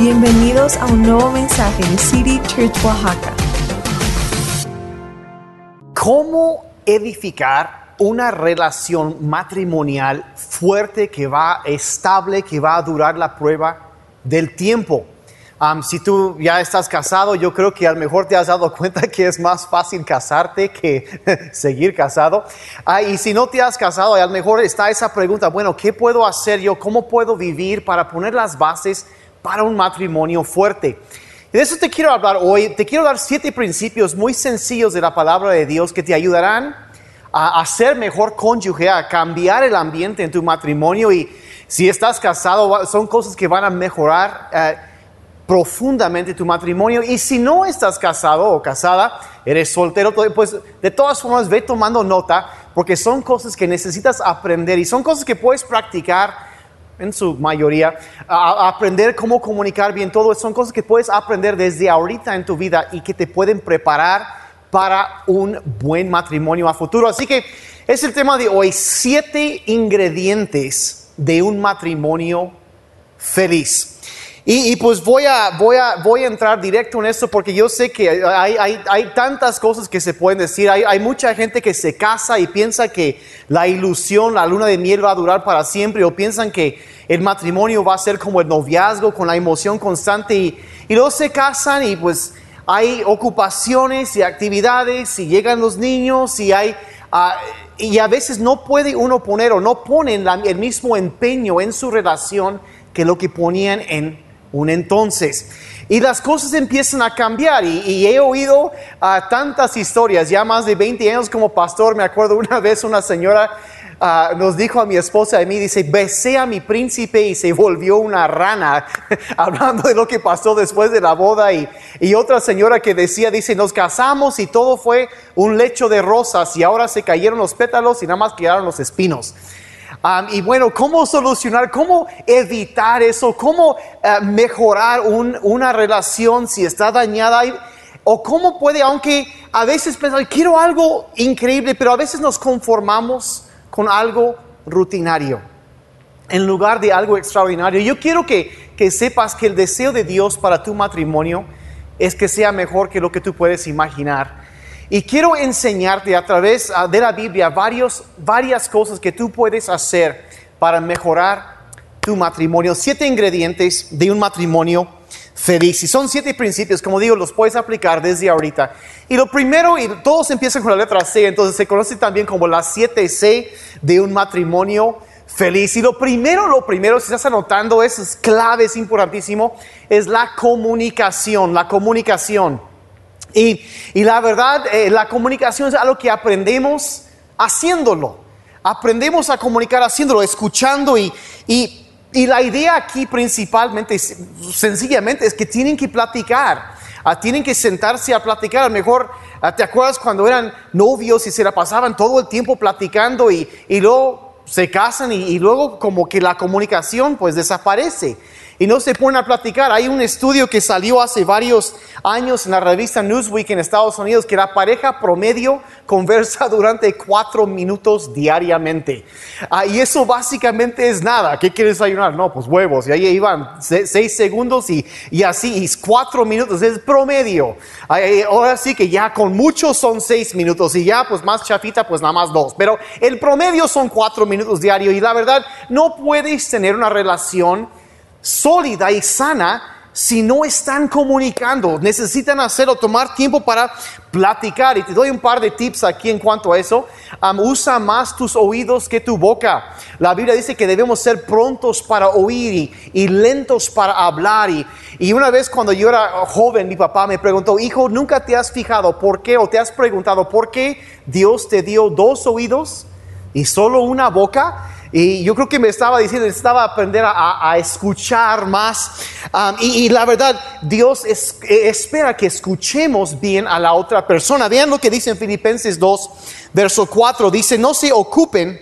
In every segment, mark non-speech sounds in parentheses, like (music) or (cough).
Bienvenidos a un nuevo mensaje de City Church Oaxaca. ¿Cómo edificar una relación matrimonial fuerte que va estable, que va a durar la prueba del tiempo? Um, si tú ya estás casado, yo creo que a lo mejor te has dado (laughs) cuenta que es más fácil casarte que (laughs) seguir casado. Ah, y si no te has casado, a lo mejor está esa pregunta, bueno, ¿qué puedo hacer yo? ¿Cómo puedo vivir para poner las bases para un matrimonio fuerte? Y de eso te quiero hablar hoy. Te quiero dar siete principios muy sencillos de la palabra de Dios que te ayudarán a, a ser mejor cónyuge, a cambiar el ambiente en tu matrimonio. Y si estás casado, son cosas que van a mejorar. eh, profundamente tu matrimonio. Y si no estás casado o casada, eres soltero, pues de todas formas ve tomando nota porque son cosas que necesitas aprender y son cosas que puedes practicar en su mayoría, aprender cómo comunicar bien todo, son cosas que puedes aprender desde ahorita en tu vida y que te pueden preparar para un buen matrimonio a futuro. Así que es el tema de hoy, siete ingredientes de un matrimonio feliz. Y, pues voy a, voy, a, voy a entrar directo en esto porque yo sé que hay, hay, hay tantas cosas que se pueden decir. Hay, hay, mucha gente que se casa y piensa que la ilusión, la luna de miel va a durar para siempre o piensan que el matrimonio va a ser como el noviazgo con la emoción constante y, y luego se casan y pues hay ocupaciones y actividades y llegan los niños y hay... Uh, y a veces no puede uno poner o no ponen el mismo empeño en su relación que lo que ponían en un entonces. Y las cosas empiezan a cambiar y, he oído uh, tantas historias, ya más de 20 años como pastor, me acuerdo una (laughs) vez una señora uh, nos dijo a mi esposa y a mí, dice, besé a mi príncipe y se volvió una rana, (laughs) hablando de lo que pasó después de la boda. Y, y otra señora que decía, dice, nos casamos y todo fue un lecho de rosas y ahora se cayeron los pétalos y nada más quedaron los espinos. Y bueno, ¿cómo solucionar, cómo evitar eso, cómo uh, mejorar un, una relación si está dañada? O cómo puede, aunque a veces pensamos, quiero algo increíble, pero a veces nos conformamos con algo rutinario en lugar de algo extraordinario. Yo quiero que sepas que el deseo de Dios para tu matrimonio es que sea mejor que lo que tú puedes imaginar. Y quiero enseñarte a través de la Biblia varios, varias cosas que tú puedes hacer para mejorar tu matrimonio. Siete ingredientes de un matrimonio feliz. Y son siete principios, como digo, los puedes aplicar desde ahorita. Y lo primero, y todos empiezan con la letra C, entonces se conoce también como las siete C de un matrimonio feliz. Y lo primero, lo primero, si estás anotando, es clave, es importantísimo, es la comunicación, la comunicación. Y, y la verdad, eh, la comunicación es algo que aprendemos haciéndolo. Aprendemos a comunicar haciéndolo, escuchando y, y, y la idea aquí principalmente, sencillamente, es que tienen que platicar. Uh, tienen que sentarse a platicar. A lo mejor, uh, ¿te acuerdas cuando eran novios y se la pasaban todo el tiempo platicando y, y luego se casan y, y luego como que la comunicación pues desaparece? Y no se ponen a platicar. Hay un estudio que salió hace varios años en la revista Newsweek en Estados Unidos que la pareja promedio conversa (laughs) durante cuatro minutos diariamente. Ah, y eso básicamente es nada. ¿Qué quieres desayunar? No, pues huevos. Y ahí iban seis segundos y, y así, y cuatro minutos es promedio. Ahora sí que ya con muchos son seis minutos y ya pues más chafita pues nada más dos. Pero el promedio son cuatro minutos diario y la verdad no puedes tener una relación sólida y sana si no están comunicando. Necesitan hacerlo, tomar tiempo para platicar. Y te doy un par de tips aquí en cuanto a eso. Usa más tus oídos que tu boca. La Biblia dice que debemos ser prontos para oír y, y lentos para hablar. Y, y, una vez cuando yo era joven, mi papá me preguntó, hijo, ¿nunca te has fijado por qué o te has preguntado por qué Dios te dio dos oídos y solo una boca? Y yo creo que me estaba diciendo, necesitaba aprender a, escuchar más. Y, la verdad, Dios es, espera que escuchemos bien a la otra persona. Vean lo que dice en Filipenses 2, verso 4. Dice, no se ocupen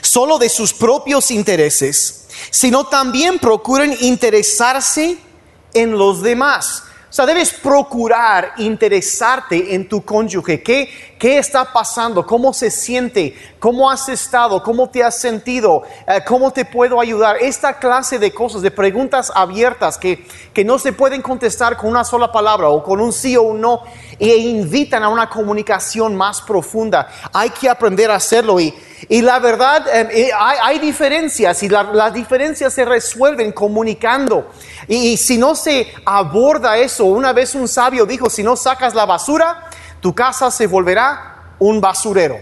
solo de sus propios intereses, sino también procuren interesarse en los demás. O sea, debes procurar interesarte en tu cónyuge. ¿Qué, qué está pasando? ¿Cómo se siente? ¿Cómo has estado? ¿Cómo te has sentido? Eh, ¿Cómo te puedo ayudar? Esta clase de cosas, de preguntas abiertas que, que no se pueden contestar con una sola palabra o con un sí o un no e invitan a una comunicación más profunda. Hay que aprender a hacerlo y, y la verdad, em, hay, hay, diferencias y las diferencias se resuelven comunicando. Y, si no se aborda eso, una vez un sabio dijo, si no sacas la basura, tu casa se volverá un basurero.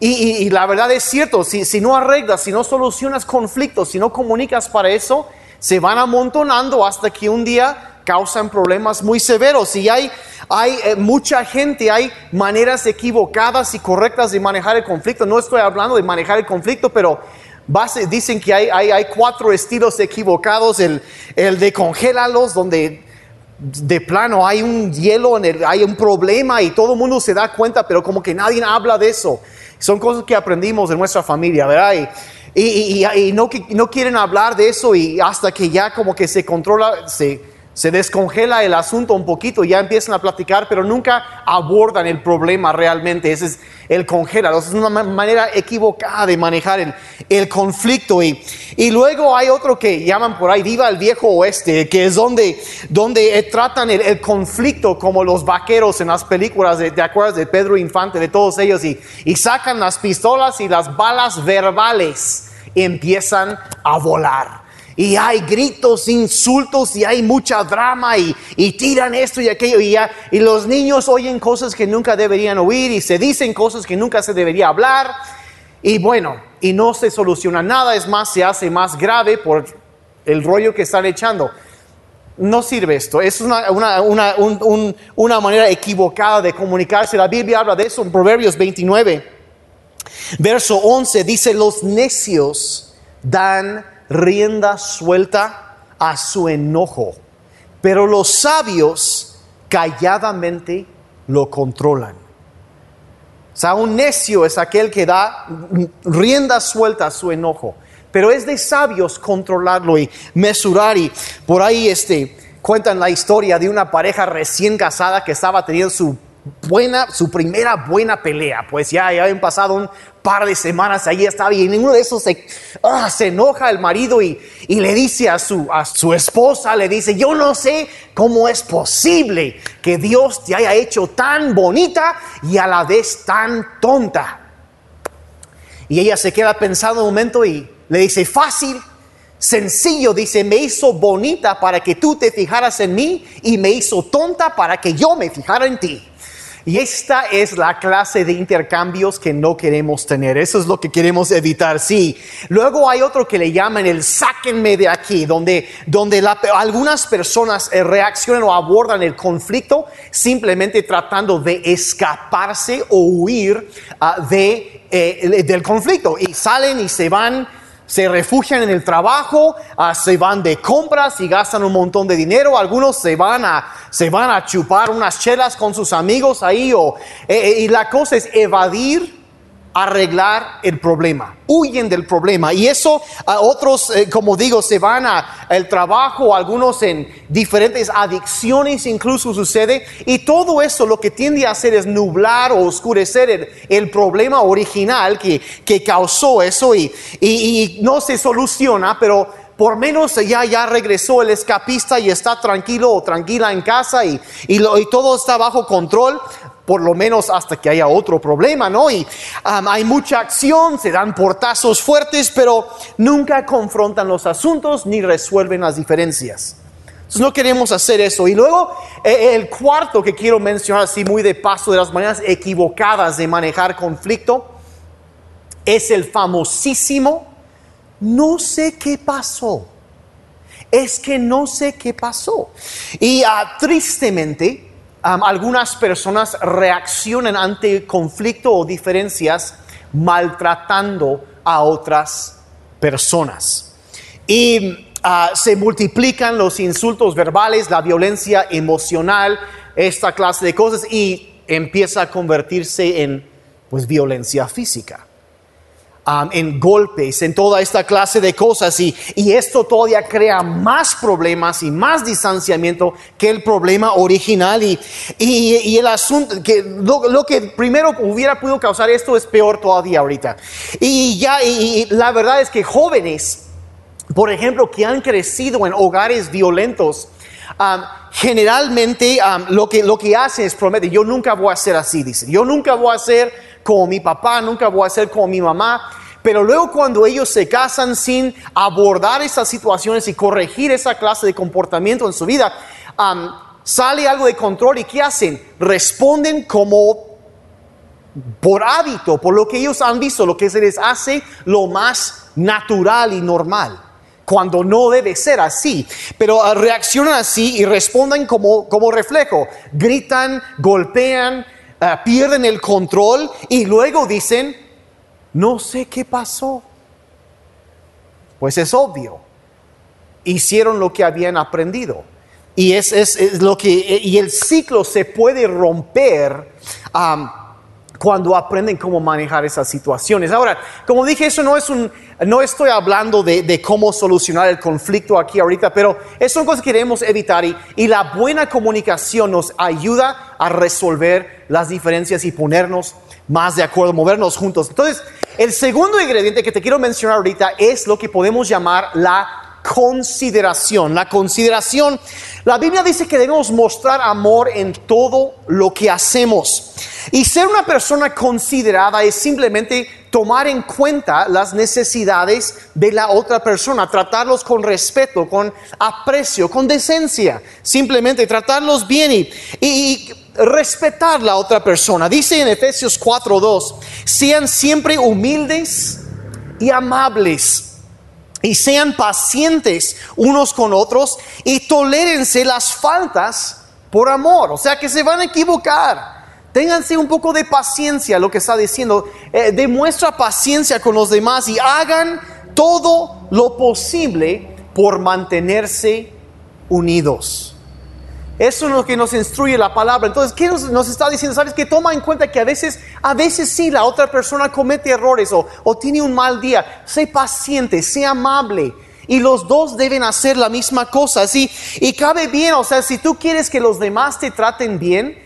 Y, la verdad es cierto, si, si no arreglas, si no solucionas conflictos, si no comunicas para eso, se van amontonando hasta que un día causan problemas muy severos. Y hay, hay eh, mucha gente, hay maneras equivocadas y correctas de manejar el conflicto. No estoy hablando de manejar el conflicto, pero dicen que hay, hay, cuatro estilos equivocados, el, el de congélalos, donde de plano hay un hielo, en el, hay un problema y todo el mundo se da cuenta, pero como que nadie habla de eso. Son cosas que aprendimos en nuestra familia, ¿verdad? Y, y, no, no quieren hablar de eso y hasta que ya como que se controla, se se descongela el asunto un poquito, ya empiezan a platicar, pero nunca abordan el problema realmente. Ese es el congelar. Es una manera equivocada de manejar el, conflicto. Y, y, luego hay otro que llaman por ahí, viva el viejo oeste, que es donde, donde eh, tratan el, conflicto como los vaqueros en las películas, de, ¿te acuerdas de Pedro Infante, de todos ellos? Y, y sacan las pistolas y las balas verbales empiezan a volar y hay gritos, insultos y hay mucha drama y, tiran esto y aquello y ya, y los niños oyen cosas que nunca deberían oír y se dicen cosas que nunca se debería hablar y bueno, y no se soluciona nada, es más, se hace más grave por el rollo que están echando. No sirve esto, es una, una, una manera equivocada de comunicarse. La Biblia habla de eso en Proverbios 29, verso 11, dice, los necios dan rienda suelta a su enojo, pero los sabios calladamente lo controlan. O sea, un necio es aquel que da rienda suelta a su enojo, pero es de sabios controlarlo y mesurar. Y por ahí este, cuentan la historia de una pareja recién casada que estaba teniendo su buena, su primera buena pelea. Pues ya, ya habían pasado un par de semanas, ahí estaba y en ninguno de esos se, ah, se enoja el marido y, y, le dice a su, a su esposa, le dice, yo no sé cómo es posible que Dios te haya hecho tan bonita y a la vez tan tonta. Y ella se queda pensando un momento y le dice, fácil, sencillo, dice, me hizo bonita para que tú te fijaras en mí y me hizo tonta para que yo me fijara en ti. Y esta es la clase de intercambios que no queremos tener. Eso es lo que queremos evitar, sí. Luego hay otro que le llaman el sáquenme de aquí, donde, donde algunas personas eh, reaccionan o abordan el conflicto simplemente tratando de escaparse o huir ah, de, eh, del conflicto. Y salen y se van se refugian en el trabajo, ah, se van de compras y gastan un montón de dinero, algunos se van a, se van a chupar unas chelas con sus amigos ahí, eh, eh, y la cosa es evadir arreglar el problema, huyen del problema. Y eso a otros, eh, como digo, se van al trabajo, algunos en diferentes adicciones incluso sucede. Y todo eso lo que tiende a hacer es nublar o oscurecer el, problema original que, que causó eso y, y, no se soluciona, pero por menos ya, ya regresó el escapista y está tranquilo o tranquila en casa y, y, lo, y todo está bajo control por lo menos hasta que haya otro problema, ¿no? Y hay mucha acción, se dan portazos fuertes, pero nunca confrontan los asuntos ni resuelven las diferencias. Entonces no queremos hacer eso. Y luego eh, el cuarto que quiero mencionar así muy de paso de las maneras equivocadas de manejar conflicto es el famosísimo no sé qué pasó. Es que no sé qué pasó. Y ah, tristemente, algunas personas reaccionan ante conflicto o diferencias maltratando a otras personas. Y ah, se multiplican los insultos verbales, la violencia emocional, esta clase de cosas y empieza a convertirse en pues violencia física. Um, en golpes, en toda esta clase de cosas. Y, y esto todavía crea más problemas y más distanciamiento que el problema original. Y, y, y el asunto, que lo, lo, que primero hubiera podido causar esto es peor todavía ahorita. Y ya, y, la verdad es que jóvenes, por ejemplo, que han crecido en hogares violentos, Um, generalmente um, lo, que, lo que hacen es prometen, yo nunca voy a ser así, dicen, yo nunca voy a ser como mi papá, nunca voy a ser como mi mamá. Pero luego cuando ellos se casan sin abordar esas situaciones y corregir esa clase de comportamiento en su vida, sale algo de control y ¿qué hacen? Responden como por hábito, por lo que ellos han visto, lo que se les hace lo más natural y normal, cuando no debe ser así. Pero uh, reaccionan así y responden como, como reflejo, gritan, golpean, uh, pierden el control y luego dicen, no sé qué pasó. Pues es obvio. Hicieron lo que habían aprendido. Y, es, es, lo que, y el ciclo se puede romper cuando aprenden cómo manejar esas situaciones. Ahora, como dije, eso no es un, no estoy hablando de, cómo solucionar el conflicto aquí ahorita, pero son cosas que queremos evitar y, y la buena comunicación nos ayuda a resolver las diferencias y ponernos más de acuerdo, movernos juntos. Entonces, el segundo ingrediente que te quiero mencionar ahorita es lo que podemos llamar la consideración. La consideración, la Biblia dice que debemos mostrar amor en todo lo que hacemos. Y ser una persona considerada es simplemente tomar en cuenta las necesidades de la otra persona, tratarlos con respeto, con aprecio, con decencia, simplemente tratarlos bien y, y respetar la otra persona. Dice en Efesios 4:2, sean siempre humildes y amables. Y sean pacientes unos con otros y tolérense las faltas por amor. O sea que se van a equivocar. Ténganse un poco de paciencia, lo que está diciendo. Eh, demuestra paciencia con los demás y hagan todo lo posible por mantenerse unidos. Eso es lo que nos instruye la palabra. Entonces, ¿qué nos, está diciendo? Sabes que toma en cuenta que a veces, a veces sí, la otra persona comete errores o, o tiene un mal día. Sé paciente, sé amable. Y los dos deben hacer la misma cosa. ¿sí? Y cabe bien, o sea, si tú quieres que los demás te traten bien,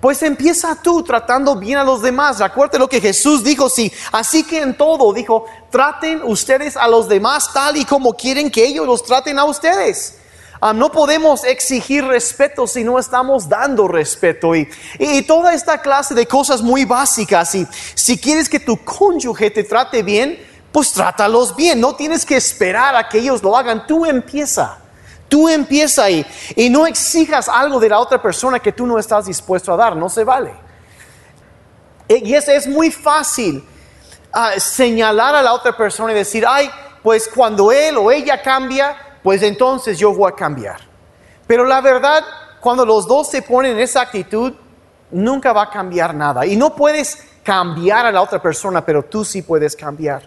pues empieza tú tratando bien a los demás. Acuérdate lo que Jesús dijo, sí. Así que en todo, dijo, traten ustedes a los demás tal y como quieren que ellos los traten a ustedes. Ah, no podemos exigir respeto si no estamos dando respeto y, y, toda esta clase de cosas muy básicas. Y si quieres que tu cónyuge te trate bien, pues trátalos bien. No tienes que esperar a que ellos lo hagan. Tú empieza. Tú empieza ahí y no exijas algo de la otra persona que tú no estás dispuesto a dar. No se vale. E, y es, es muy fácil uh, señalar a la otra persona y decir, ay, pues cuando él o ella cambia, pues entonces yo voy a cambiar. Pero la verdad, cuando los dos se ponen en esa actitud, nunca va a cambiar nada. Y no puedes cambiar a la otra persona, pero tú sí puedes cambiar.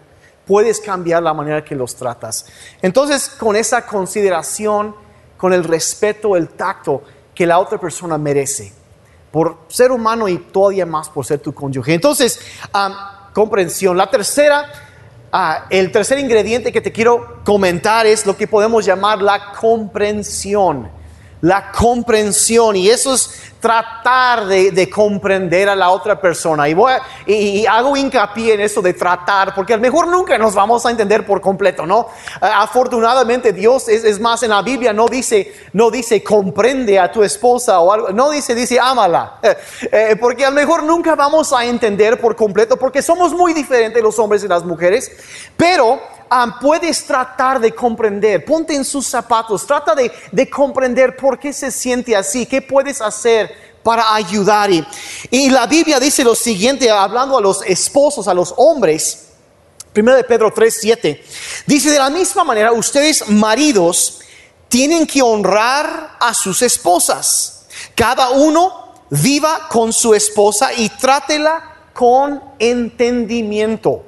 Puedes cambiar la manera que los tratas. Entonces, con esa consideración, con el respeto, el tacto que la otra persona merece, por ser humano y todavía más por ser tu cónyuge. Entonces, comprensión. La tercera Ah, el tercer ingrediente que te quiero comentar es lo que podemos llamar la comprensión. La comprensión. Y eso es tratar de, comprender a la otra persona. Y, voy y, hago hincapié en eso de tratar, porque a lo mejor nunca nos vamos a entender por completo, ¿no? Eh, afortunadamente Dios es, es, más en la Biblia no dice, no dice comprende a tu esposa o algo, no dice, dice ámala, (laughs) eh, porque a lo mejor nunca vamos a entender por completo, porque somos muy diferentes los hombres y las mujeres, pero um, puedes tratar de comprender, ponte en sus zapatos, trata de, de, comprender por qué se siente así, qué puedes hacer para ayudar. Y, y la Biblia dice lo siguiente, hablando a los esposos, a los hombres, 1 de Pedro 3, 7, dice de la misma manera, ustedes maridos tienen que honrar a sus esposas. Cada uno viva con su esposa y trátela con entendimiento.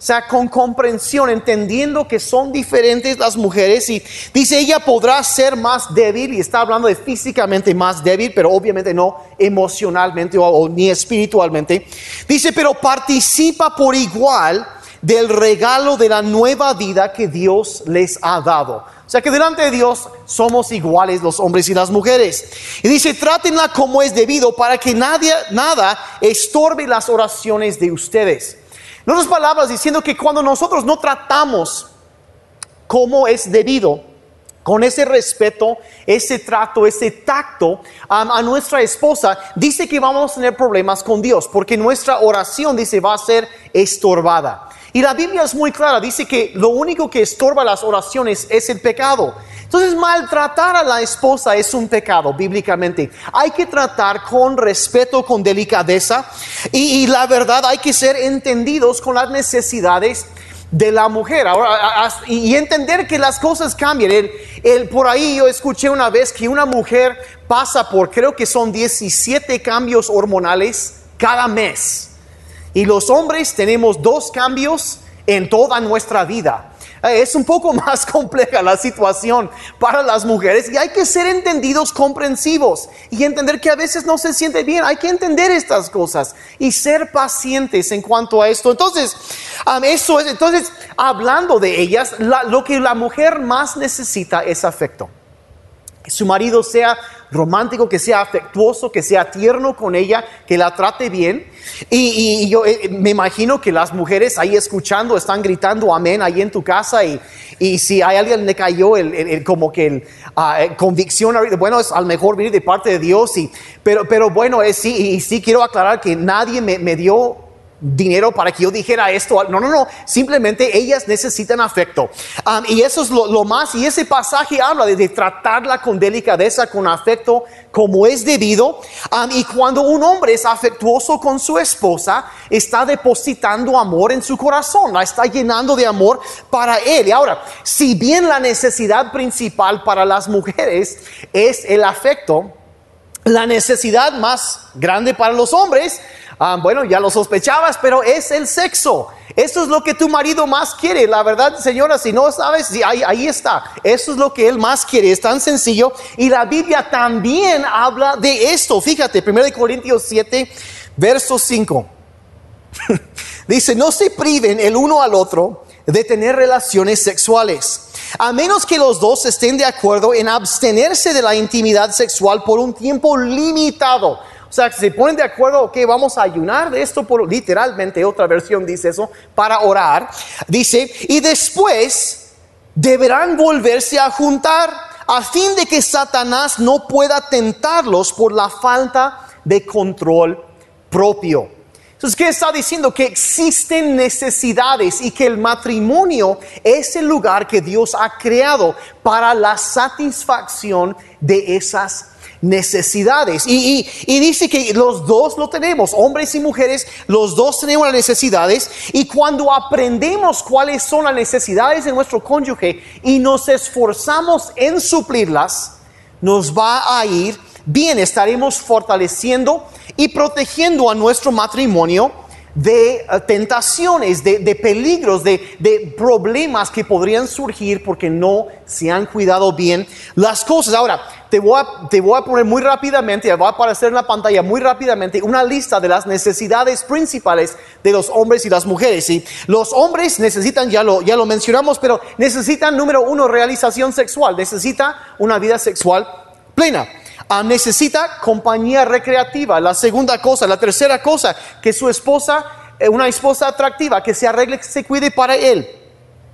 O sea, con comprensión, entendiendo que son diferentes las mujeres y dice, ella podrá ser más débil y está hablando de físicamente más débil, pero obviamente no emocionalmente o, ni espiritualmente. Dice, pero participa por igual del regalo de la nueva vida que Dios les ha dado. O sea que delante de Dios somos iguales los hombres y las mujeres. Y dice, trátenla como es debido para que nadie, nada estorbe las oraciones de ustedes. En otras palabras, diciendo que cuando nosotros no tratamos como es debido, con ese respeto, ese trato, ese tacto a nuestra esposa, dice que vamos a tener problemas con Dios, porque nuestra oración, dice, va a ser estorbada. Y la Biblia es muy clara, dice que lo único que estorba las oraciones es el pecado. Entonces maltratar a la esposa es un pecado bíblicamente. Hay que tratar con respeto, con delicadeza y, la verdad hay que ser entendidos con las necesidades de la mujer Ahora, y entender que las cosas cambian. El, por ahí yo escuché una vez que una mujer pasa por, creo que son 17 cambios hormonales cada mes. Y los hombres tenemos dos cambios en toda nuestra vida. Eh, es un poco (laughs) más compleja la situación para las mujeres y hay que ser entendidos, comprensivos y entender que a veces no se siente bien. Hay que entender estas cosas y ser pacientes en cuanto a esto. Entonces, eso es, entonces, hablando de ellas, lo que la mujer más necesita es afecto. Su marido sea romántico, que sea afectuoso, que sea tierno con ella, que la trate bien. Y, yo eh, me imagino que las mujeres ahí escuchando están gritando amén ahí en tu casa y, y si hay alguien le cayó el, como que el, ah, eh, convicción, bueno, es al mejor venir de parte de Dios, y, pero, pero bueno, es, sí, y sí quiero aclarar que nadie me, me dio dinero para que yo dijera esto. No, no, no. Simplemente ellas necesitan afecto. y eso es lo, más. Y ese pasaje habla de, tratarla con delicadeza, con afecto, como es debido. y cuando un hombre es afectuoso con su esposa, está depositando amor en su corazón. La está llenando de amor para él. Y ahora, si bien la necesidad principal para las mujeres es el afecto, la necesidad más grande para los hombres Ah, bueno, ya lo sospechabas, pero es el sexo. Eso es lo que tu marido más quiere. La verdad, señora, si no sabes, ahí, ahí está. Eso es lo que él más quiere. Es tan sencillo. Y la Biblia también habla de esto. Fíjate, 1 Corintios 7, verso 5. (laughs) Dice, no se priven el uno al otro de tener relaciones sexuales, a menos que los dos estén de acuerdo en abstenerse de la intimidad sexual por un tiempo limitado. O sea, se ponen de acuerdo, ok, vamos a ayunar de esto por literalmente, otra versión dice eso, para orar. Dice, y después deberán volverse a juntar a fin de que Satanás no pueda tentarlos por la falta de control propio. Entonces, ¿qué está diciendo? Que existen necesidades y que el matrimonio es el lugar que Dios ha creado para la satisfacción de esas necesidades. Y, dice que los dos lo tenemos, hombres y mujeres, los dos tenemos las necesidades. Y cuando aprendemos cuáles son las necesidades de nuestro cónyuge y nos esforzamos en suplirlas, nos va a ir bien, estaremos fortaleciendo y protegiendo a nuestro matrimonio de eh, tentaciones, de, peligros, de, problemas que podrían surgir porque no se han cuidado bien las cosas. Ahora, te voy a, te voy a poner muy rápidamente, va a aparecer en la pantalla muy rápidamente una lista de las necesidades principales de los hombres y las mujeres. ¿sí? Los hombres necesitan, ya lo, ya lo mencionamos, pero necesitan, número uno, realización sexual, necesita una vida sexual plena. Ah, necesita compañía recreativa. La segunda cosa, la tercera cosa, que su esposa, eh, una esposa atractiva, que se arregle, que se cuide para él.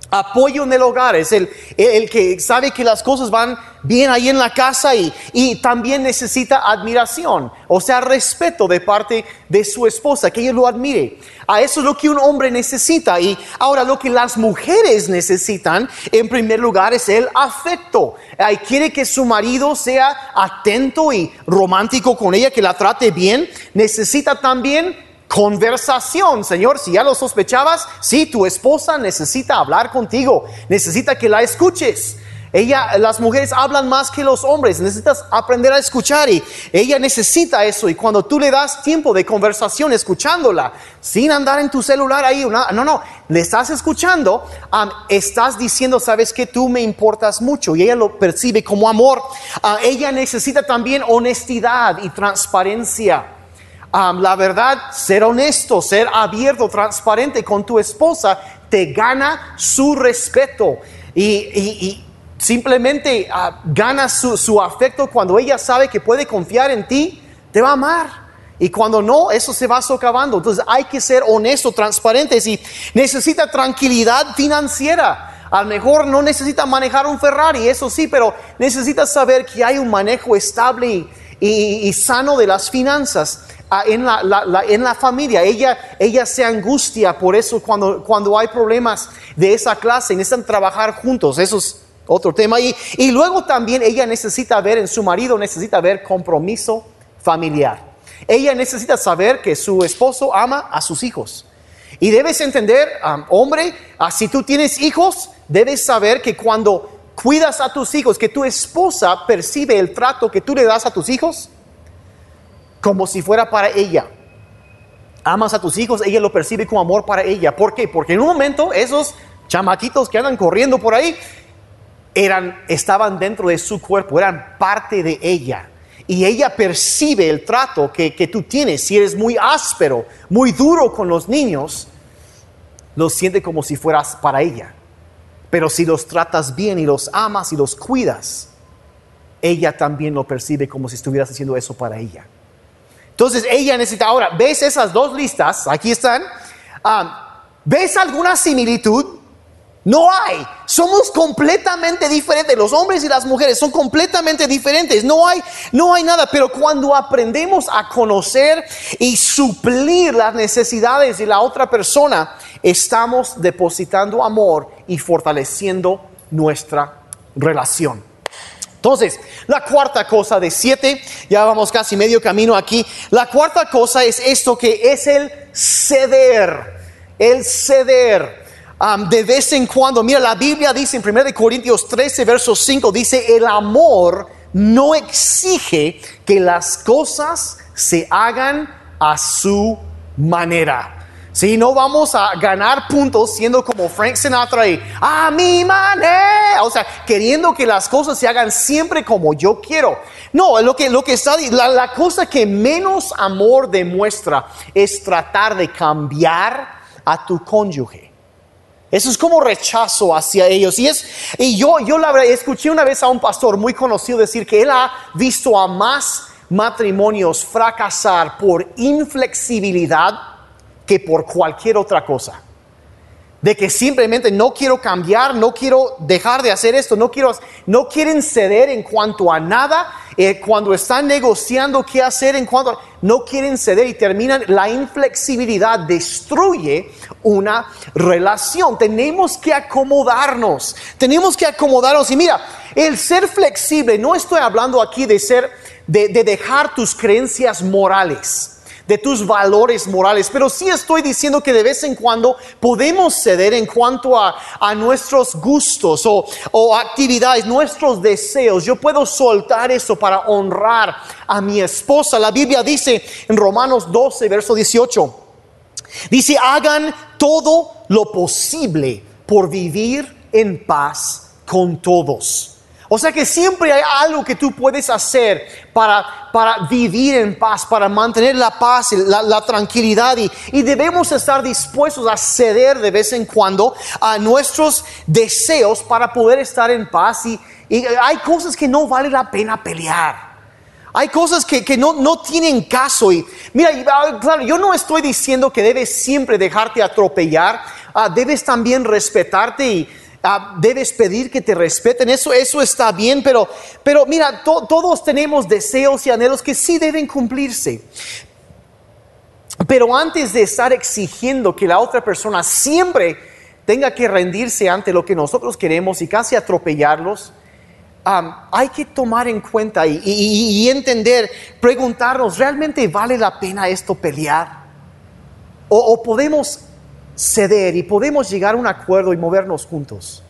Apoyo en el hogar, es el, el que sabe que las cosas van bien ahí en la casa y, y, también necesita admiración, o sea, respeto de parte de su esposa, que ella lo admire. A eso es lo que un hombre necesita. Y ahora lo que las mujeres necesitan, en primer lugar, es el afecto. quiere que su marido sea atento y romántico con ella, que la trate bien. Necesita también Conversación, Señor, si ya lo sospechabas, sí, tu esposa necesita hablar contigo, necesita que la escuches. Ella, las mujeres hablan más que los hombres, necesitas aprender a escuchar y ella necesita eso. Y cuando tú le das tiempo de conversación escuchándola, sin andar en tu celular ahí, no, no, le estás escuchando, estás diciendo, sabes que tú me importas mucho y ella lo percibe como amor. Ah, ella necesita también honestidad y transparencia la verdad, ser honesto, ser abierto, transparente con tu esposa, te gana su respeto y, simplemente ah, gana su, su afecto cuando ella sabe que puede confiar en ti, te va a amar. Y cuando no, eso se va socavando. Entonces hay que ser honesto, transparentes y necesita tranquilidad financiera. A lo mejor no necesita manejar un Ferrari, eso sí, pero necesita saber que hay un manejo estable y, y- sano de las finanzas en, la, en la familia. Ella, ella se angustia por eso cuando, cuando hay problemas de esa clase, necesitan trabajar juntos. Eso es otro tema. Y, y luego también ella necesita ver en su marido, necesita ver compromiso familiar. Ella necesita saber que su esposo ama a sus hijos. Y debes entender, hombre, ah, si tú tienes hijos, debes saber que cuando cuidas a tus hijos, que tu esposa percibe el trato que tú le das a tus hijos como si fuera para ella. Amas a tus hijos, ella lo percibe como amor para ella. ¿Por qué? Porque en un momento esos chamaquitos que andan corriendo por ahí eran, estaban dentro de su cuerpo, eran parte de ella. Y ella percibe el trato que, que tú tienes. Si eres muy áspero, muy duro con los niños, lo siente como si fueras para ella. Pero si los tratas bien y los amas y los cuidas, ella también lo percibe como si estuvieras haciendo eso para ella. Entonces ella necesita, ahora, ¿ves esas dos listas? Aquí están. Ah, ¿Ves alguna similitud? No hay. Somos completamente diferentes. Los hombres y las mujeres son completamente diferentes. No hay, no hay nada. Pero cuando aprendemos a conocer y suplir las necesidades de la otra persona, estamos depositando amor y fortaleciendo nuestra relación. Entonces, la cuarta cosa de siete, ya vamos casi medio camino aquí. La cuarta cosa es esto que es el ceder. El ceder. De vez en cuando, mira, la Biblia dice en 1 Corintios 13, verso 5, dice, el amor no exige que las cosas se hagan a su manera. Si no vamos a ganar puntos siendo como Frank Sinatra y a mi manera, o sea, queriendo que las cosas se hagan siempre como yo quiero. No, lo que, lo que está, la, la cosa que menos amor demuestra es tratar de cambiar a tu cónyuge. Eso es como rechazo hacia ellos. Y, es, y yo, yo la verdad, escuché una vez a un pastor muy conocido decir que él ha visto a más matrimonios fracasar por inflexibilidad que por cualquier otra cosa. De que simplemente no quiero cambiar, no quiero dejar de hacer esto, no quiero, no quieren ceder en cuanto a nada. eh, cuando están negociando qué hacer en cuanto a, no quieren ceder y terminan la inflexibilidad destruye una relación. Tenemos que acomodarnos, tenemos que acomodarnos. Y mira, el ser flexible, no estoy hablando aquí de ser, de, de dejar tus creencias morales de tus valores morales, pero sí estoy diciendo que de vez en cuando podemos ceder en cuanto a, a nuestros gustos o, o actividades, nuestros deseos. Yo puedo soltar eso para honrar a mi esposa. La Biblia dice en Romanos 12, verso 18, dice, hagan todo lo posible por vivir en paz con todos. O sea que siempre hay algo que tú puedes hacer para, para vivir en paz, para mantener la paz, la, la tranquilidad y, y debemos estar dispuestos a ceder de vez en cuando a nuestros deseos para poder estar en paz y, y hay cosas que no vale la pena pelear. Hay cosas que, que no, no tienen caso. Y mira, ah, claro, yo no estoy diciendo que debes siempre dejarte atropellar. Ah, debes también respetarte y ah, debes pedir que te respeten. Eso, eso está bien, pero, pero mira, to- todos tenemos deseos y anhelos que sí deben cumplirse. Pero antes de estar exigiendo que la otra persona siempre tenga que rendirse ante lo que nosotros queremos y casi atropellarlos, hay que tomar en cuenta y, entender, preguntarnos, ¿realmente vale la pena esto pelear? O podemos ceder y podemos llegar a un acuerdo y movernos juntos?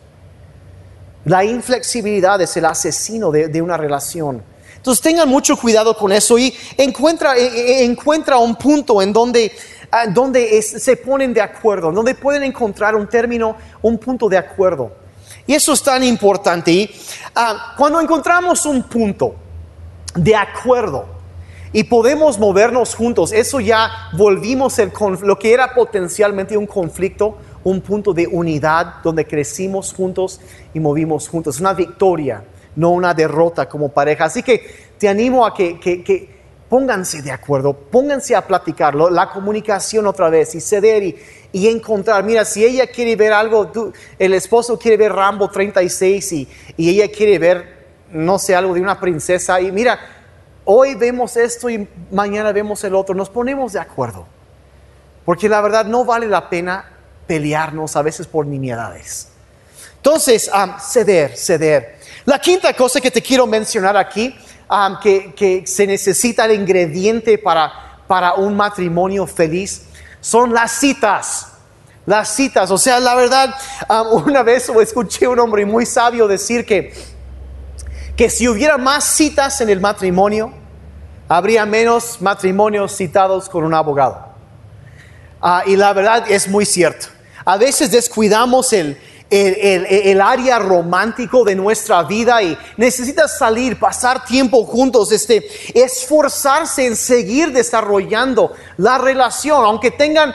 La inflexibilidad es el asesino de, de una relación. Entonces tengan mucho cuidado con eso y encuentra, eh, eh, encuentra un punto en donde, ah, donde se ponen de acuerdo, donde pueden encontrar un término, un punto de acuerdo. Y eso es tan importante. Y, ah, cuando encontramos un punto de acuerdo y podemos movernos juntos, eso ya volvimos el lo que era potencialmente un conflicto, un punto de unidad donde crecimos juntos y movimos juntos. Una victoria, no una derrota como pareja. Así que te animo a que, que, pónganse de acuerdo, pónganse a platicarlo, la comunicación otra vez y ceder y, y encontrar. Mira, si ella quiere ver algo, el esposo quiere ver Rambo 36 y, y ella quiere ver, no sé, algo de una princesa. Y mira, hoy vemos esto y mañana vemos el otro. Nos ponemos de acuerdo. Porque la verdad no vale la pena pelearnos a veces por nimiedades. Entonces, ceder, ceder. La quinta cosa que te quiero mencionar aquí, que, se necesita el ingrediente para, para un matrimonio feliz, son las citas. Las citas. O sea, la verdad, (laughs) una vez escuché a un hombre muy sabio decir que, que si hubiera más citas en el matrimonio, habría menos matrimonios citados con un abogado. Ah, y la verdad es muy cierto. A veces descuidamos el, el, área romántico de nuestra vida y necesitas salir, pasar tiempo juntos, este, esforzarse en seguir desarrollando la relación, aunque tengan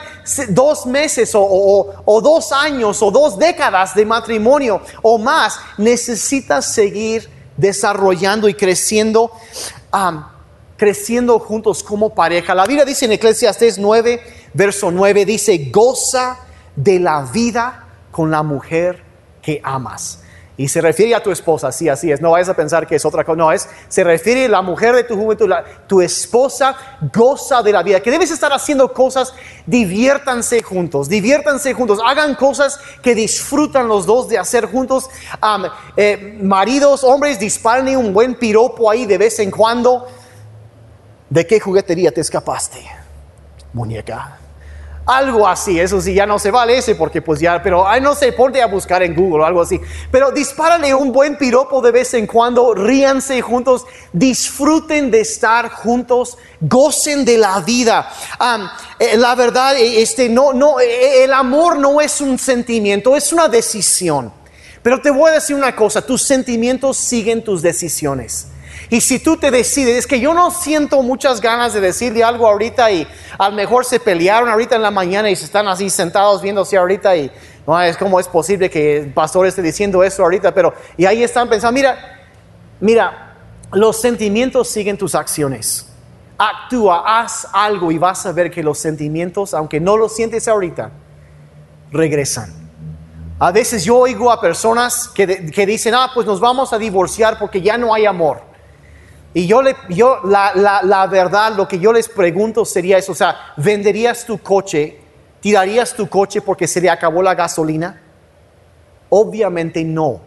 dos meses o, dos años o dos décadas de matrimonio o más, necesitas seguir desarrollando y creciendo. Creciendo juntos como pareja. La Biblia dice en Eclesiastes 9, verso 9, dice, goza de la vida con la mujer que amas. Y se refiere a tu esposa, sí, así es. No vayas a pensar que es otra cosa. No, es, se refiere a la mujer de tu juventud, tu esposa goza de la vida. Que debes estar haciendo cosas, diviértanse juntos, diviértanse juntos, hagan cosas que disfrutan los dos de hacer juntos. Eh, maridos, hombres, disparen un buen piropo ahí de vez en cuando. ¿De qué juguetería te escapaste? Muñeca. Algo así, eso sí, ya no se vale ese porque pues ya, pero ay, no sé, ponte a buscar en Google o algo así. Pero dispárale un buen piropo de vez en cuando, ríanse juntos, disfruten de estar juntos, gocen de la vida. Eh, la verdad, eh, este, no, no, eh, el amor no es un sentimiento, es una decisión. Pero te voy a decir una cosa, tus sentimientos siguen tus decisiones. Y si tú te decides, es que yo no siento muchas ganas de decirle algo ahorita y a lo mejor se pelearon ahorita en la mañana y se están así sentados viéndose ahorita y no es como es posible que el pastor esté diciendo eso ahorita, pero y ahí están pensando, mira, mira, los sentimientos siguen tus acciones. Actúa, haz algo y vas a ver que los sentimientos, aunque no los sientes ahorita, regresan. A veces yo oigo a personas que, que dicen, ah, pues nos vamos a divorciar porque ya no hay amor. Y yo, le, yo la, la, verdad, lo que yo les pregunto sería eso, o sea, ¿venderías tu coche? ¿Tirarías tu coche porque se le acabó la gasolina? Obviamente no.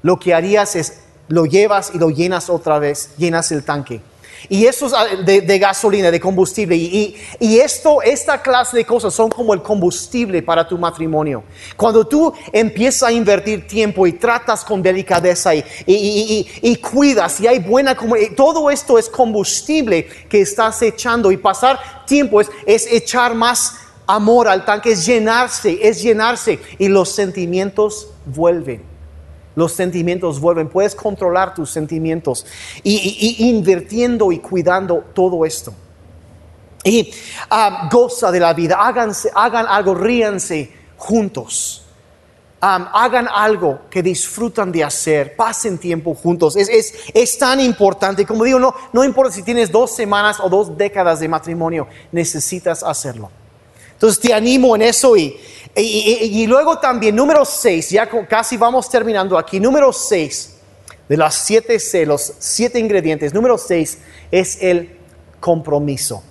Lo que harías es, lo llevas y lo llenas otra vez, llenas el tanque. Y eso es ah, de, gasolina, de combustible. Y, esto, esta clase de cosas son como el combustible para tu matrimonio. Cuando tú empiezas a invertir tiempo y tratas con delicadeza y, y cuidas y hay buena comunidad, todo esto es combustible que estás echando. Y pasar tiempo es, es echar más amor al tanque, es llenarse, es llenarse. Y los sentimientos vuelven los sentimientos vuelven, puedes controlar tus sentimientos y, invirtiendo y cuidando todo esto. Y ah, goza de la vida, háganse, hagan algo, ríanse juntos. hagan algo que disfrutan de hacer, pasen tiempo juntos. Es, es, es, tan importante. Como digo, no, no importa si tienes dos semanas o dos décadas de matrimonio, necesitas hacerlo. Entonces te animo en eso y, y, luego también, número 6, ya casi vamos terminando aquí, número 6 de las siete C, los siete ingredientes, número 6 es el compromiso.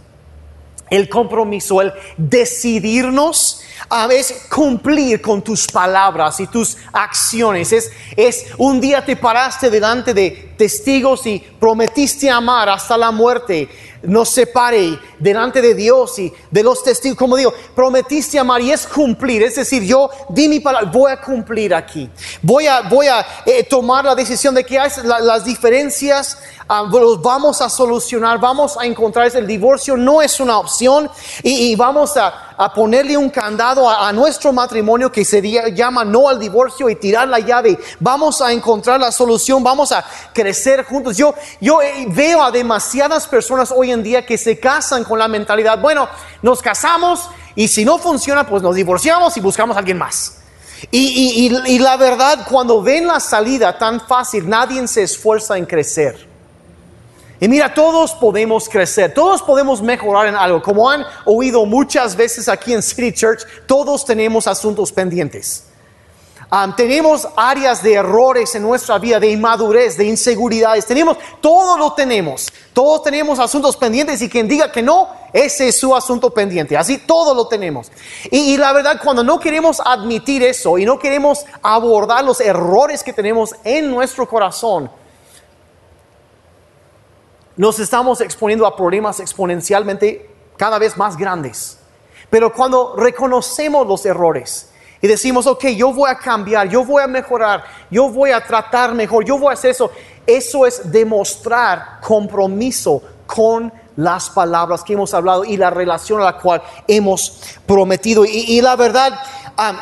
El compromiso, el decidirnos a veces cumplir con tus palabras y tus acciones. Es, es un día te paraste delante de testigos y prometiste amar hasta la muerte nos separe delante de Dios y de los testigos. Como digo, prometiste amar y es cumplir. Es decir, yo di mi palabra, voy a cumplir aquí. Voy a, voy a eh, tomar la decisión de que hay las diferencias ah, los vamos a solucionar, vamos a encontrar. El divorcio no es una opción y, vamos a, ponerle un candado a, nuestro matrimonio que se llama no al divorcio y tirar la llave. Vamos a encontrar la solución, vamos a crecer juntos. Yo, yo eh, veo a demasiadas personas hoy en día que se casan con la mentalidad, bueno, nos casamos y si no funciona, pues nos divorciamos y buscamos a alguien más. Y, y, y la verdad, cuando ven la salida tan fácil, nadie se esfuerza en crecer. Y mira, todos podemos crecer, todos podemos mejorar en algo. Como han oído muchas veces aquí en City Church, todos tenemos asuntos pendientes. Tenemos áreas de errores en nuestra vida, de inmadurez, de inseguridades. Tenemos, todo lo tenemos. Todos tenemos asuntos pendientes y quien diga que no, ese es su asunto pendiente. Así todo lo tenemos. y la verdad, cuando no queremos admitir eso y no queremos abordar los errores que tenemos en nuestro corazón, nos estamos exponiendo a problemas exponencialmente cada vez más grandes. Pero cuando reconocemos los errores y decimos, ok, yo voy a cambiar, yo voy a mejorar, yo voy a tratar mejor, yo voy a hacer eso, eso es demostrar compromiso con las palabras que hemos hablado y la relación a la cual hemos prometido. Y, la verdad,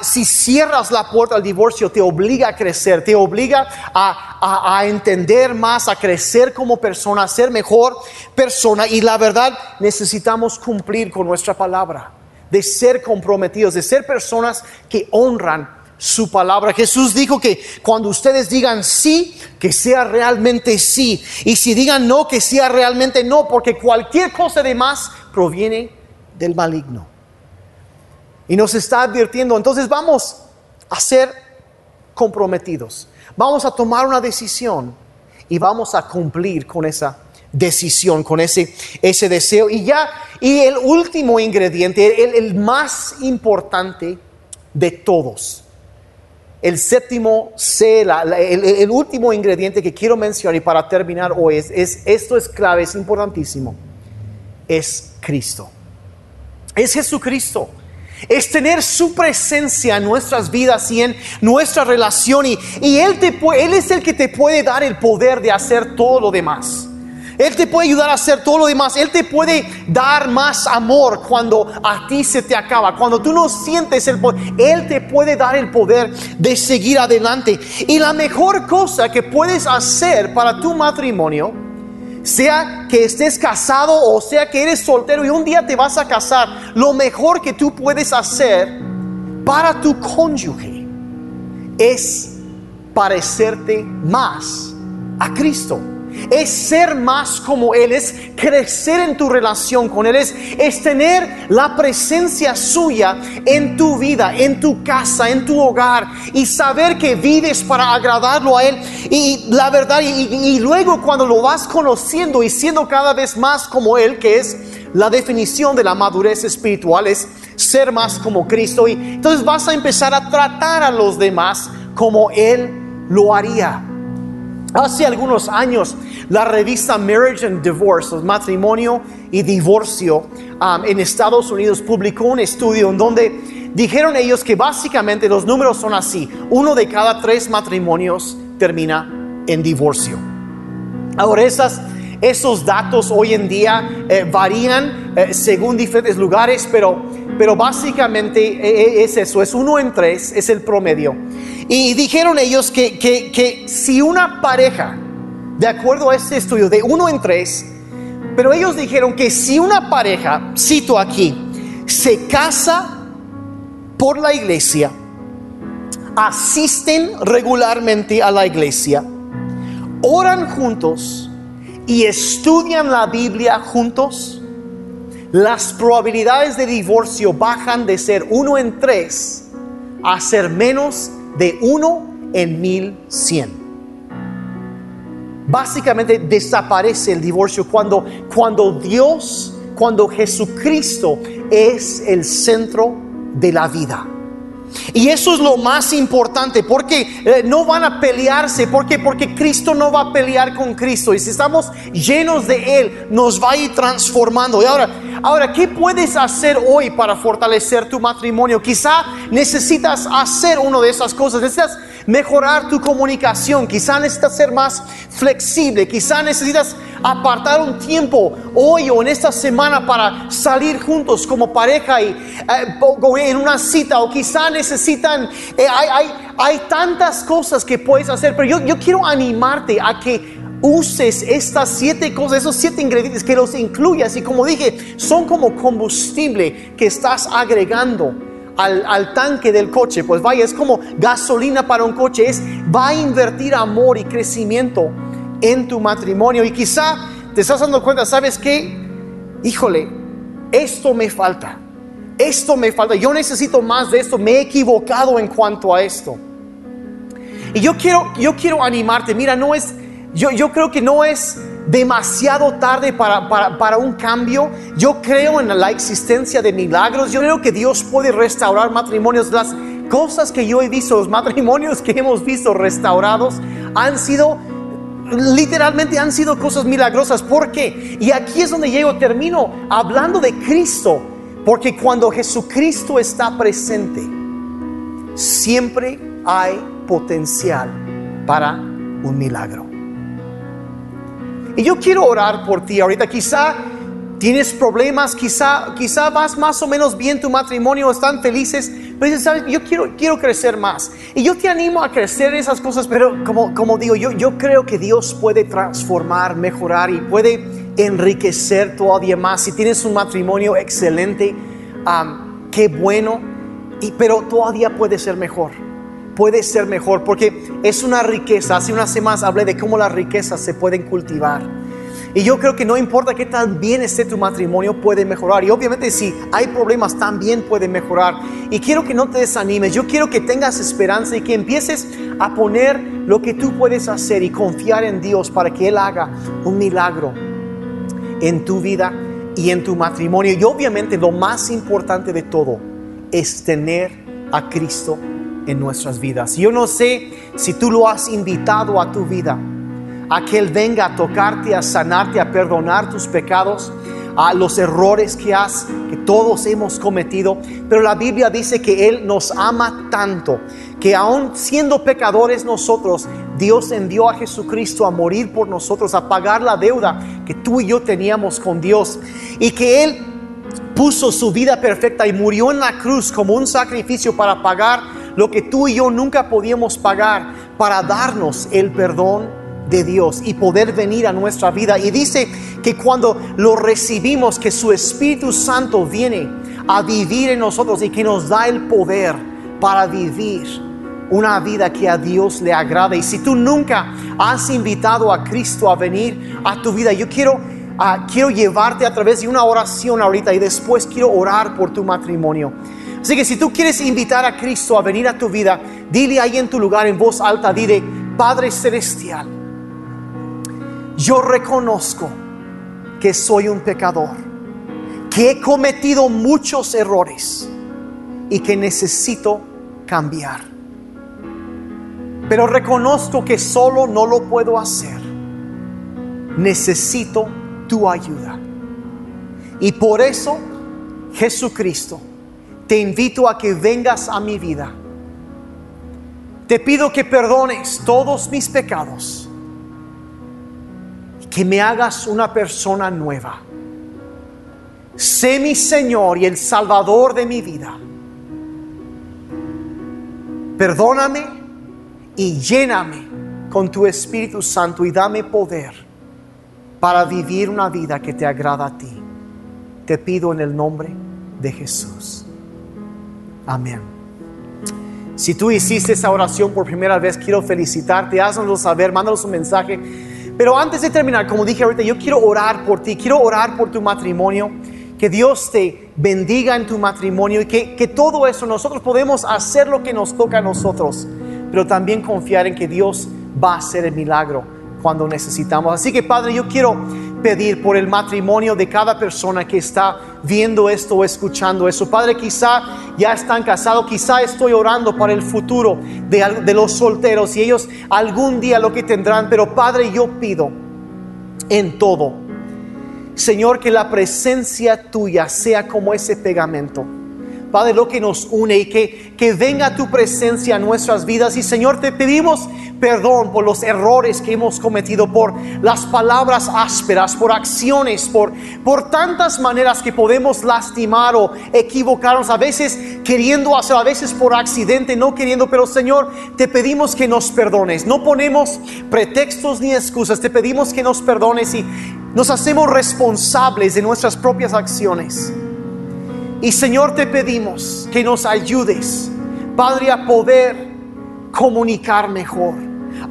si cierras la puerta al divorcio, te obliga a crecer, te obliga a, a, entender más, a crecer como persona, a ser mejor persona. Y la verdad, necesitamos cumplir con nuestra palabra, de ser comprometidos, de ser personas que honran su palabra. Jesús dijo que cuando ustedes digan sí, que sea realmente sí. Y si digan no, que sea realmente no, porque cualquier cosa de más proviene del maligno. Y nos está advirtiendo, entonces vamos a ser comprometidos. Vamos a tomar una decisión y vamos a cumplir con esa decisión, con ese, ese deseo. Y ya, y el último ingrediente, el, el más importante de todos, el séptimo C, el, último ingrediente que quiero mencionar y para terminar hoy es, es, esto es clave, es importantísimo, es Cristo. Es Jesucristo es tener su presencia en nuestras vidas y en nuestra relación. Y, él, te, él es el que te puede dar el poder de hacer todo lo demás. Él te puede ayudar a hacer todo lo demás. Él te puede dar más amor cuando a ti se te acaba. Cuando tú no sientes el poder, Él te puede dar el poder de seguir adelante. Y la mejor cosa que puedes hacer para tu matrimonio sea que estés casado o sea que eres soltero y un día te vas a casar, lo mejor que tú puedes hacer para tu cónyuge es parecerte más a Cristo es ser más como Él, es crecer en tu relación con Él, es, es, tener la presencia suya en tu vida, en tu casa, en tu hogar y saber que vives para agradarlo a Él. Y la verdad, y, y luego cuando lo vas conociendo y siendo cada vez más como Él, que es la definición de la madurez espiritual, es ser más como Cristo. Y entonces vas a empezar a tratar a los demás como Él lo haría. Hace algunos años, la revista Marriage and Divorce, matrimonio y divorcio, um, en Estados Unidos publicó un estudio en donde dijeron ellos que básicamente los números son así: uno de cada tres matrimonios termina en divorcio. Ahora, esos datos hoy en día eh, varían eh, según diferentes lugares, pero, pero básicamente eh, es eso: es uno en tres, es el promedio. Y dijeron ellos que, si una pareja, de acuerdo a este estudio, de uno en tres, pero ellos dijeron que si una pareja, cito aquí, se casa por la iglesia, asisten regularmente a la iglesia, oran juntos y estudian la Biblia juntos, las probabilidades de divorcio bajan de ser uno en tres a ser menos de uno en mil cien. Básicamente desaparece el divorcio cuando, cuando Dios, cuando Jesucristo es el centro de la vida. Y eso es lo más importante, porque eh, no van a pelearse, porque porque Cristo no va a pelear con Cristo. Y si estamos llenos de Él, nos va a ir transformando. Y ahora, ahora, ¿qué puedes hacer hoy para fortalecer tu matrimonio? Quizá necesitas hacer una de esas cosas. Necesitas mejorar tu comunicación. Quizá necesitas ser más flexible. Quizá necesitas apartar un tiempo hoy o en esta semana para salir juntos como pareja y eh, en una cita. O quizá necesitan, eh, hay, tantas cosas que puedes hacer. Pero yo quiero animarte a que uses estas siete cosas, esos siete ingredientes, que los incluyas y como dije, son como combustible que estás agregando al, tanque del coche. Pues vaya, es como gasolina para un coche, es, va a invertir amor y crecimiento en tu matrimonio. Y quizá te estás dando cuenta, ¿sabes qué? Híjole, esto me falta, esto me falta, yo necesito más de esto, me he equivocado en cuanto a esto. Y yo quiero, yo quiero animarte, mira, no es yo, creo que no es demasiado tarde para, para, para, un cambio. Yo creo en la existencia de milagros. Yo creo que Dios puede restaurar matrimonios. Las cosas que yo he visto, los matrimonios que hemos visto restaurados, han sido, literalmente han sido cosas milagrosas. ¿Por qué? Y aquí es donde llego, termino hablando de Cristo. Porque cuando Jesucristo está presente, siempre hay potencial para un milagro. Y yo quiero orar por ti ahorita. Quizá tienes problemas, quizá, quizá vas más o menos bien tu matrimonio, están felices, pero ¿sabes? Yo quiero, quiero crecer más. Y yo te animo a crecer en esas cosas, pero como, como digo, yo, yo creo que Dios puede transformar, mejorar y puede enriquecer todavía más. Si tienes un matrimonio excelente, qué bueno, y, pero todavía puede ser mejor puede ser mejor porque es una riqueza. Hace unas semanas hablé de cómo las riquezas se pueden cultivar. Y yo creo que no importa qué tan bien esté tu matrimonio, puede mejorar. Y obviamente si hay problemas, también puede mejorar. Y quiero que no te desanimes. Yo quiero que tengas esperanza y que empieces a poner lo que tú puedes hacer y confiar en Dios para que Él haga un milagro en tu vida y en tu matrimonio. Y obviamente lo más importante de todo es tener a Cristo en nuestras vidas. Yo no sé si tú lo has invitado a tu vida, a que Él venga a tocarte, a sanarte, a perdonar tus pecados, a los errores que has, que todos hemos cometido. Pero la Biblia dice que Él nos ama tanto, que aun siendo pecadores nosotros, Dios envió a Jesucristo a morir por nosotros, a pagar la deuda que tú y yo teníamos con Dios. Y que Él puso su vida perfecta y murió en la cruz como un sacrificio para pagar lo que tú y yo nunca podíamos pagar para darnos el perdón de Dios y poder venir a nuestra vida. Y dice que cuando lo recibimos, que su Espíritu Santo viene a vivir en nosotros y que nos da el poder para vivir una vida que a Dios le agrada. Y si tú nunca has invitado a Cristo a venir a tu vida, yo quiero, uh, quiero llevarte a través de una oración ahorita y después quiero orar por tu matrimonio. Así que si tú quieres invitar a Cristo a venir a tu vida, dile ahí en tu lugar en voz alta, dile, Padre Celestial, yo reconozco que soy un pecador, que he cometido muchos errores y que necesito cambiar. Pero reconozco que solo no lo puedo hacer. Necesito tu ayuda. Y por eso Jesucristo te invito a que vengas a mi vida. Te pido que perdones todos mis pecados y que me hagas una persona nueva. Sé mi Señor y el Salvador de mi vida. Perdóname y lléname con tu Espíritu Santo y dame poder para vivir una vida que te agrada a ti. Te pido en el nombre de Jesús. Amén. Si tú hiciste esa oración por primera vez, quiero felicitarte, haznoslo saber, mándanos un mensaje. Pero antes de terminar, como dije ahorita, yo quiero orar por ti, quiero orar por tu matrimonio, que Dios te bendiga en tu matrimonio y que, que todo eso nosotros podemos hacer lo que nos toca a nosotros, pero también confiar en que Dios va a hacer el milagro cuando necesitamos. Así que Padre, yo quiero pedir por el matrimonio de cada persona que está viendo esto o escuchando eso. Padre, quizá ya están casados, quizá estoy orando para el futuro de, de los solteros y ellos algún día lo que tendrán, pero Padre, yo pido en todo, Señor, que la presencia tuya sea como ese pegamento Padre, lo que nos une y que, que venga tu presencia a nuestras vidas. Y Señor, te pedimos perdón por los errores que hemos cometido, por las palabras ásperas, por acciones, por, por tantas maneras que podemos lastimar o equivocarnos, a veces queriendo hacer, a veces por accidente, no queriendo, pero Señor, te pedimos que nos perdones. No ponemos pretextos ni excusas, te pedimos que nos perdones y nos hacemos responsables de nuestras propias acciones. Y Señor, te pedimos que nos ayudes, Padre, a poder comunicar mejor,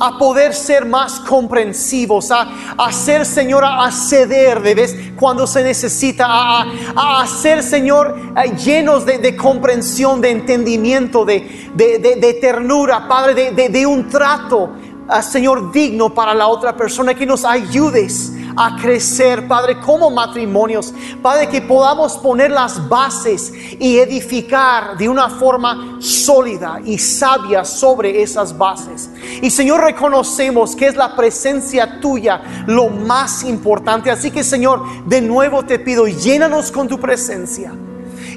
a poder ser más comprensivos, a, ser, Señor, a ceder de vez cuando se necesita, a, ser, Señor, eh, llenos de, comprensión, de entendimiento, de, ternura, Padre, de, un trato, uh, Señor, digno para la otra persona, que nos ayudes a crecer, Padre, como matrimonios. Padre, que podamos poner las bases y edificar de una forma sólida y sabia sobre esas bases. Y Señor, reconocemos que es la presencia tuya lo más importante. Así que Señor, de nuevo te pido, llénanos con tu presencia.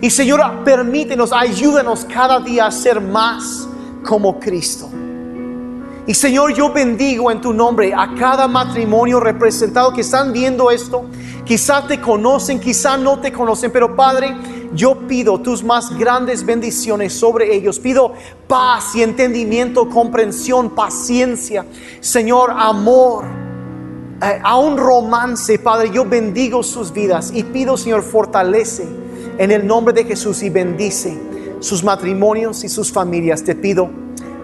Y Señor, permítenos, ayúdanos cada día a ser más como Cristo. Y Señor, yo bendigo en tu nombre a cada matrimonio representado que están viendo esto. Quizá te conocen, quizá no te conocen, pero Padre, yo pido tus más grandes bendiciones sobre ellos. Pido paz y entendimiento, comprensión, paciencia, Señor, amor, eh, a un romance, Padre. Yo bendigo sus vidas y pido, Señor, fortalece en el nombre de Jesús y bendice sus matrimonios y sus familias. Te pido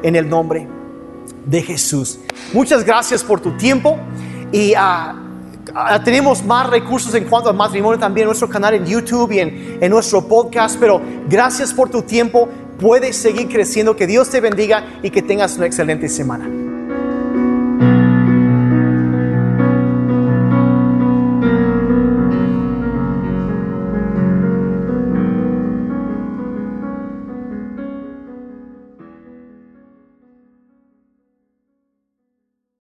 en el nombre de Jesús. Muchas gracias por tu tiempo y uh, tenemos más recursos en cuanto al matrimonio también en nuestro canal en YouTube y en nuestro podcast, pero gracias por tu tiempo. Puedes seguir creciendo, que Dios te bendiga y que tengas una excelente semana.